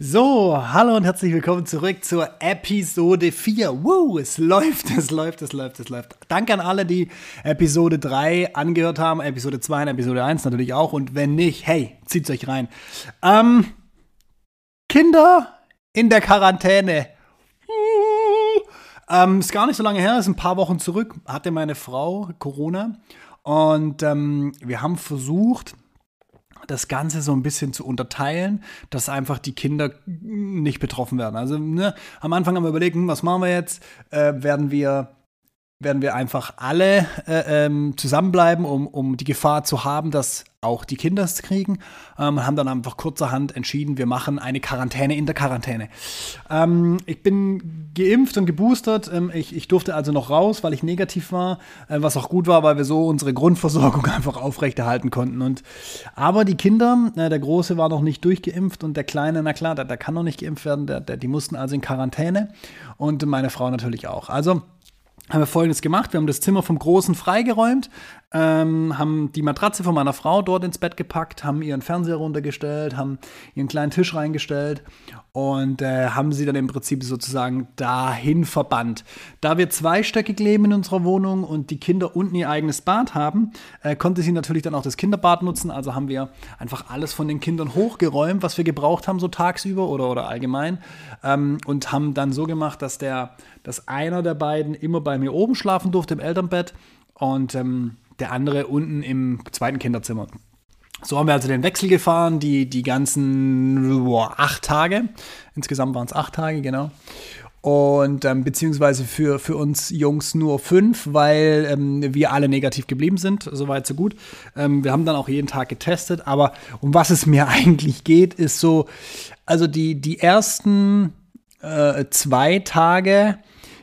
So, hallo und herzlich willkommen zurück zur Episode 4. Woo, es läuft, es läuft, es läuft, es läuft. Danke an alle, die Episode 3 angehört haben, Episode 2 und Episode 1 natürlich auch. Und wenn nicht, hey, zieht's euch rein. Ähm, Kinder in der Quarantäne. Ähm, ist gar nicht so lange her, ist ein paar Wochen zurück, hatte meine Frau Corona. Und ähm, wir haben versucht, das Ganze so ein bisschen zu unterteilen, dass einfach die Kinder nicht betroffen werden. Also ne, am Anfang haben wir überlegt, hm, was machen wir jetzt? Äh, werden wir werden wir einfach alle äh, ähm, zusammenbleiben, um, um die Gefahr zu haben, dass auch die Kinder es kriegen. Ähm, haben dann einfach kurzerhand entschieden, wir machen eine Quarantäne in der Quarantäne. Ähm, ich bin geimpft und geboostert. Ähm, ich, ich, durfte also noch raus, weil ich negativ war, äh, was auch gut war, weil wir so unsere Grundversorgung einfach aufrechterhalten konnten. Und, aber die Kinder, äh, der Große war noch nicht durchgeimpft und der Kleine, na klar, der, der kann noch nicht geimpft werden, der, der, die mussten also in Quarantäne und meine Frau natürlich auch. Also haben wir folgendes gemacht. Wir haben das Zimmer vom Großen freigeräumt, ähm, haben die Matratze von meiner Frau dort ins Bett gepackt, haben ihren Fernseher runtergestellt, haben ihren kleinen Tisch reingestellt und äh, haben sie dann im Prinzip sozusagen dahin verbannt. Da wir zweistöckig leben in unserer Wohnung und die Kinder unten ihr eigenes Bad haben, äh, konnte sie natürlich dann auch das Kinderbad nutzen. Also haben wir einfach alles von den Kindern hochgeräumt, was wir gebraucht haben, so tagsüber oder, oder allgemein. Ähm, und haben dann so gemacht, dass, der, dass einer der beiden immer bei mir oben schlafen durfte im Elternbett und ähm, der andere unten im zweiten Kinderzimmer. So haben wir also den Wechsel gefahren, die, die ganzen boah, acht Tage. Insgesamt waren es acht Tage, genau. Und ähm, beziehungsweise für, für uns Jungs nur fünf, weil ähm, wir alle negativ geblieben sind. Soweit, so gut. Ähm, wir haben dann auch jeden Tag getestet. Aber um was es mir eigentlich geht, ist so, also die, die ersten äh, zwei Tage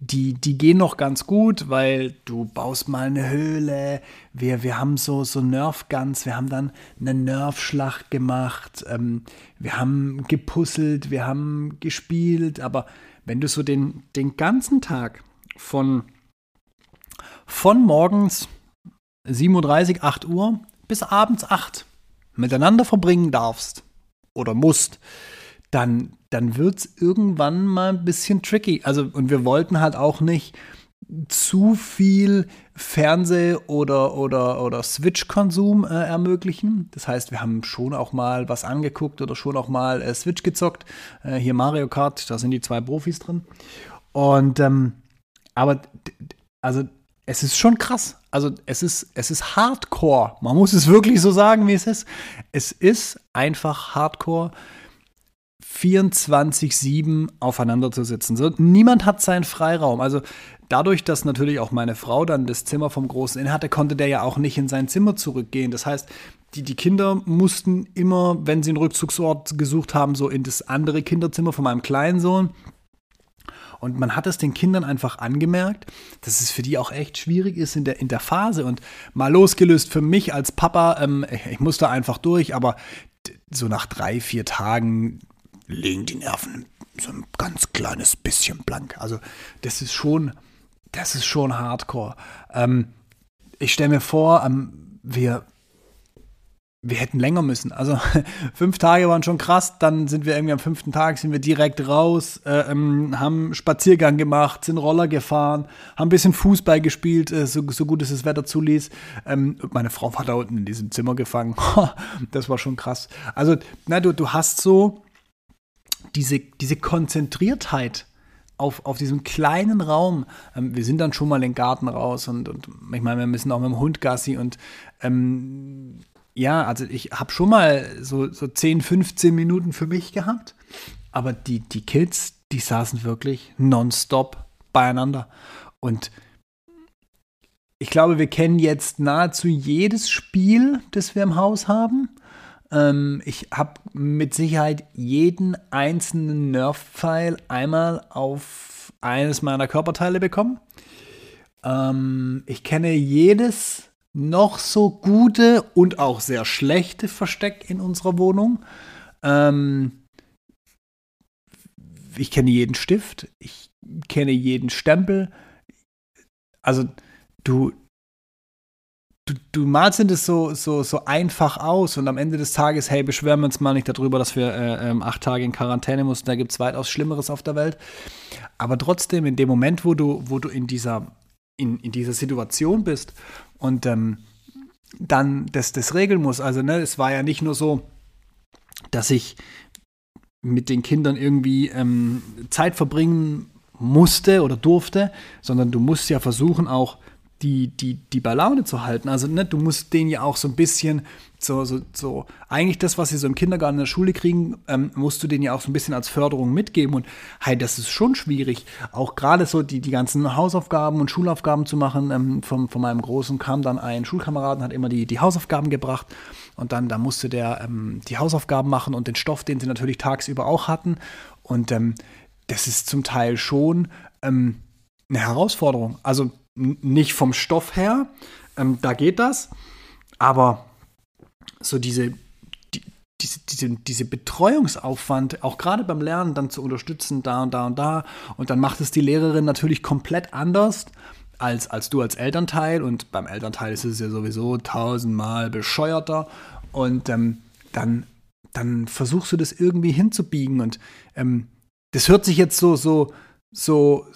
die, die gehen noch ganz gut, weil du baust mal eine Höhle. Wir, wir haben so, so Nerf-Guns, wir haben dann eine Nerf-Schlacht gemacht. Ähm, wir haben gepuzzelt, wir haben gespielt. Aber wenn du so den, den ganzen Tag von, von morgens 7.30 Uhr, 8 Uhr bis abends 8 miteinander verbringen darfst oder musst, dann, dann wird es irgendwann mal ein bisschen tricky. Also, und wir wollten halt auch nicht zu viel Fernseh- oder, oder, oder Switch-Konsum äh, ermöglichen. Das heißt, wir haben schon auch mal was angeguckt oder schon auch mal äh, Switch gezockt. Äh, hier Mario Kart, da sind die zwei Profis drin. Und ähm, aber also es ist schon krass. Also es ist, es ist Hardcore. Man muss es wirklich so sagen, wie es ist. Es ist einfach Hardcore 24-7 aufeinander zu sitzen. So, niemand hat seinen Freiraum. Also dadurch, dass natürlich auch meine Frau dann das Zimmer vom Großen in hatte, konnte der ja auch nicht in sein Zimmer zurückgehen. Das heißt, die, die Kinder mussten immer, wenn sie einen Rückzugsort gesucht haben, so in das andere Kinderzimmer von meinem kleinen Sohn. Und man hat es den Kindern einfach angemerkt, dass es für die auch echt schwierig ist in der, in der Phase. Und mal losgelöst für mich als Papa, ähm, ich musste einfach durch, aber so nach drei, vier Tagen legen die Nerven so ein ganz kleines bisschen blank. Also das ist schon, das ist schon Hardcore. Ähm, ich stelle mir vor, ähm, wir, wir hätten länger müssen. Also fünf Tage waren schon krass, dann sind wir irgendwie am fünften Tag, sind wir direkt raus, äh, ähm, haben Spaziergang gemacht, sind Roller gefahren, haben ein bisschen Fußball gespielt, äh, so, so, gut es das Wetter zuließ. Ähm, meine Frau war da unten in diesem Zimmer gefangen. das war schon krass. Also, na, du, du hast so diese, diese Konzentriertheit auf, auf diesem kleinen Raum. Ähm, wir sind dann schon mal in den Garten raus und, und ich meine, wir müssen auch mit dem Hund Gassi und ähm, ja, also ich habe schon mal so, so 10, 15 Minuten für mich gehabt, aber die, die Kids, die saßen wirklich nonstop beieinander. Und ich glaube, wir kennen jetzt nahezu jedes Spiel, das wir im Haus haben. Ähm, ich habe mit Sicherheit jeden einzelnen Nerf-Pfeil einmal auf eines meiner Körperteile bekommen. Ähm, ich kenne jedes noch so gute und auch sehr schlechte Versteck in unserer Wohnung. Ähm, ich kenne jeden Stift, ich kenne jeden Stempel. Also du, du, du malst das so, so, so einfach aus und am Ende des Tages, hey, beschweren wir uns mal nicht darüber, dass wir äh, ähm, acht Tage in Quarantäne mussten, da gibt es weitaus Schlimmeres auf der Welt. Aber trotzdem, in dem Moment, wo du, wo du in dieser, in, in dieser Situation bist und ähm, dann das, das regeln muss, also ne, es war ja nicht nur so, dass ich mit den Kindern irgendwie ähm, Zeit verbringen musste oder durfte, sondern du musst ja versuchen auch die, die, die bei Laune zu halten. Also ne, du musst denen ja auch so ein bisschen so, so, so, eigentlich das, was sie so im Kindergarten in der Schule kriegen, ähm, musst du denen ja auch so ein bisschen als Förderung mitgeben. Und hey, das ist schon schwierig. Auch gerade so die, die ganzen Hausaufgaben und Schulaufgaben zu machen. Ähm, von, von meinem Großen kam dann ein Schulkameraden, hat immer die, die Hausaufgaben gebracht. Und dann da musste der ähm, die Hausaufgaben machen und den Stoff, den sie natürlich tagsüber auch hatten. Und ähm, das ist zum Teil schon ähm, eine Herausforderung. Also nicht vom Stoff her, ähm, da geht das, aber so diese, die, diese, diese, Betreuungsaufwand, auch gerade beim Lernen dann zu unterstützen, da und da und da, und dann macht es die Lehrerin natürlich komplett anders als, als du als Elternteil. Und beim Elternteil ist es ja sowieso tausendmal bescheuerter. Und ähm, dann, dann versuchst du das irgendwie hinzubiegen. Und ähm, das hört sich jetzt so, so, so,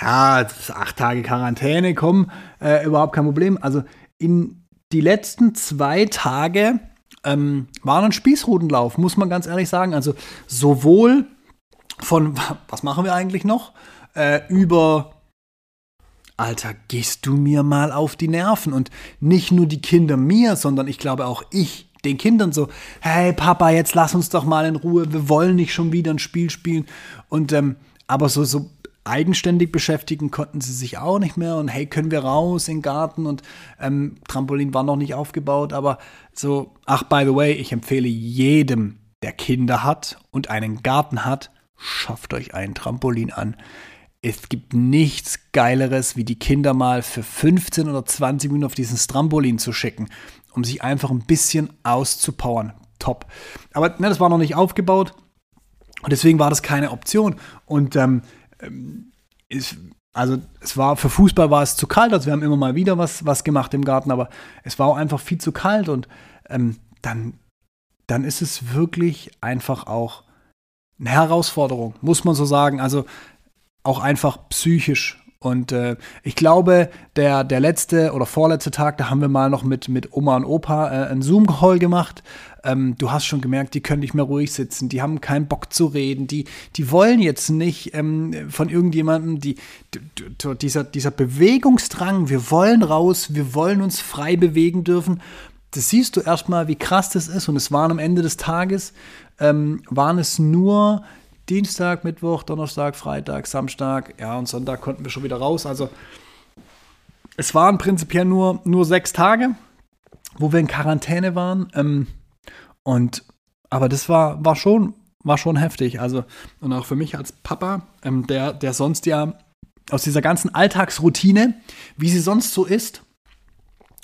ja, acht Tage Quarantäne, komm, äh, überhaupt kein Problem. Also in die letzten zwei Tage ähm, waren ein Spießrutenlauf, muss man ganz ehrlich sagen. Also sowohl von, was machen wir eigentlich noch, äh, über, Alter, gehst du mir mal auf die Nerven. Und nicht nur die Kinder mir, sondern ich glaube auch ich den Kindern so, hey Papa, jetzt lass uns doch mal in Ruhe, wir wollen nicht schon wieder ein Spiel spielen. Und ähm, aber so, so eigenständig beschäftigen konnten sie sich auch nicht mehr und hey, können wir raus in den Garten und ähm, Trampolin war noch nicht aufgebaut, aber so, ach, by the way, ich empfehle jedem, der Kinder hat und einen Garten hat, schafft euch ein Trampolin an. Es gibt nichts Geileres, wie die Kinder mal für 15 oder 20 Minuten auf dieses Trampolin zu schicken, um sich einfach ein bisschen auszupowern. Top. Aber ne, das war noch nicht aufgebaut und deswegen war das keine Option. Und ähm, ist, also es war für Fußball war es zu kalt, also wir haben immer mal wieder was, was gemacht im Garten, aber es war auch einfach viel zu kalt und ähm, dann, dann ist es wirklich einfach auch eine Herausforderung, muss man so sagen. Also auch einfach psychisch und äh, ich glaube, der, der letzte oder vorletzte Tag, da haben wir mal noch mit, mit Oma und Opa äh, einen Zoom-Call gemacht. Ähm, du hast schon gemerkt, die können nicht mehr ruhig sitzen, die haben keinen Bock zu reden, die, die wollen jetzt nicht ähm, von irgendjemandem, die, die, dieser, dieser Bewegungsdrang, wir wollen raus, wir wollen uns frei bewegen dürfen. Das siehst du erstmal, wie krass das ist. Und es waren am Ende des Tages, ähm, waren es nur Dienstag, Mittwoch, Donnerstag, Freitag, Samstag, ja, und Sonntag konnten wir schon wieder raus. Also es waren prinzipiell nur, nur sechs Tage, wo wir in Quarantäne waren. Ähm, und aber das war, war schon, war schon heftig. Also, und auch für mich als Papa, ähm, der, der sonst ja aus dieser ganzen Alltagsroutine, wie sie sonst so ist,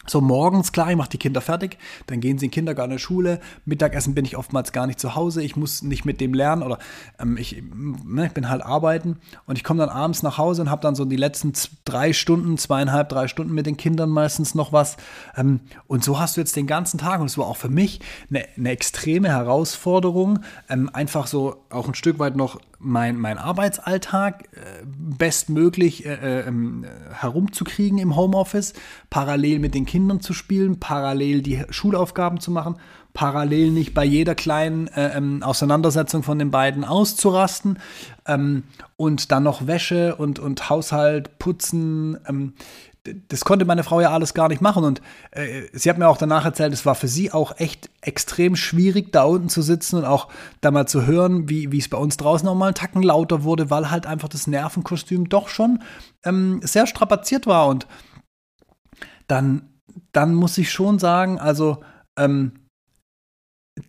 so morgens, klar, ich mache die Kinder fertig, dann gehen sie in den Kindergarten, in die Schule, Mittagessen bin ich oftmals gar nicht zu Hause, ich muss nicht mit dem lernen oder ähm, ich, ne, ich bin halt arbeiten. Und ich komme dann abends nach Hause und habe dann so die letzten drei Stunden, zweieinhalb, drei Stunden mit den Kindern meistens noch was. Ähm, und so hast du jetzt den ganzen Tag und es war auch für mich eine, eine extreme Herausforderung, ähm, einfach so auch ein Stück weit noch mein, mein Arbeitsalltag äh, bestmöglich äh, äh, ähm, herumzukriegen im Homeoffice, parallel mit den Kindern zu spielen, parallel die Schulaufgaben zu machen, parallel nicht bei jeder kleinen äh, ähm, Auseinandersetzung von den beiden auszurasten ähm, und dann noch Wäsche und, und Haushalt, Putzen, ähm, das konnte meine Frau ja alles gar nicht machen. Und äh, sie hat mir auch danach erzählt, es war für sie auch echt extrem schwierig, da unten zu sitzen und auch da mal zu hören, wie, es bei uns draußen auch mal einen Tacken lauter wurde, weil halt einfach das Nervenkostüm doch schon ähm, sehr strapaziert war. Und dann, dann muss ich schon sagen, also ähm,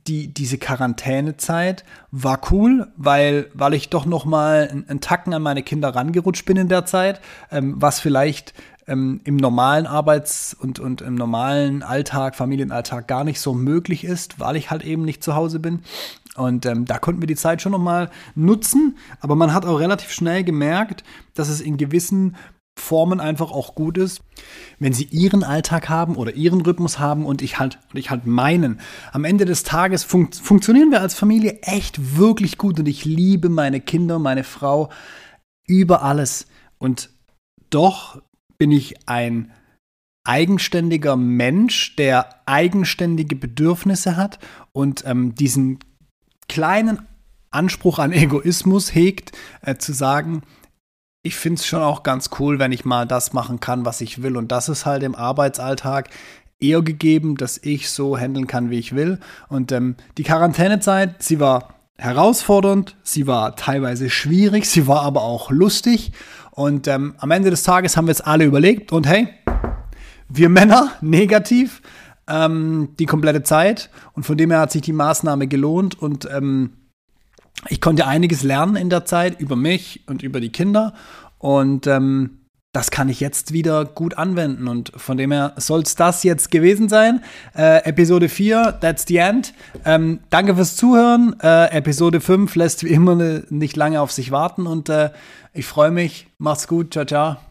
die, diese Quarantänezeit war cool, weil, weil ich doch noch mal einen, einen Tacken an meine Kinder rangerutscht bin in der Zeit, ähm, was vielleicht ähm, im normalen Arbeits- und, und im normalen Alltag, Familienalltag gar nicht so möglich ist, weil ich halt eben nicht zu Hause bin. Und ähm, da konnten wir die Zeit schon nochmal nutzen, aber man hat auch relativ schnell gemerkt, dass es in gewissen Formen einfach auch gut ist, wenn sie ihren Alltag haben oder ihren Rhythmus haben und ich halt und ich halt meinen. Am Ende des Tages fun funktionieren wir als Familie echt wirklich gut und ich liebe meine Kinder, meine Frau über alles und doch bin ich ein eigenständiger Mensch, der eigenständige Bedürfnisse hat und ähm, diesen kleinen Anspruch an Egoismus hegt, äh, zu sagen, ich finde es schon auch ganz cool, wenn ich mal das machen kann, was ich will. Und das ist halt im Arbeitsalltag eher gegeben, dass ich so handeln kann, wie ich will. Und ähm, die Quarantänezeit, sie war herausfordernd, sie war teilweise schwierig, sie war aber auch lustig. Und ähm, am Ende des Tages haben wir es alle überlegt und hey, wir Männer negativ ähm, die komplette Zeit. Und von dem her hat sich die Maßnahme gelohnt und ähm, ich konnte einiges lernen in der Zeit über mich und über die Kinder. Und ähm, das kann ich jetzt wieder gut anwenden. Und von dem her soll es das jetzt gewesen sein. Äh, Episode 4, that's the end. Ähm, danke fürs Zuhören. Äh, Episode 5 lässt wie immer nicht lange auf sich warten. Und äh, ich freue mich. Macht's gut. Ciao, ciao.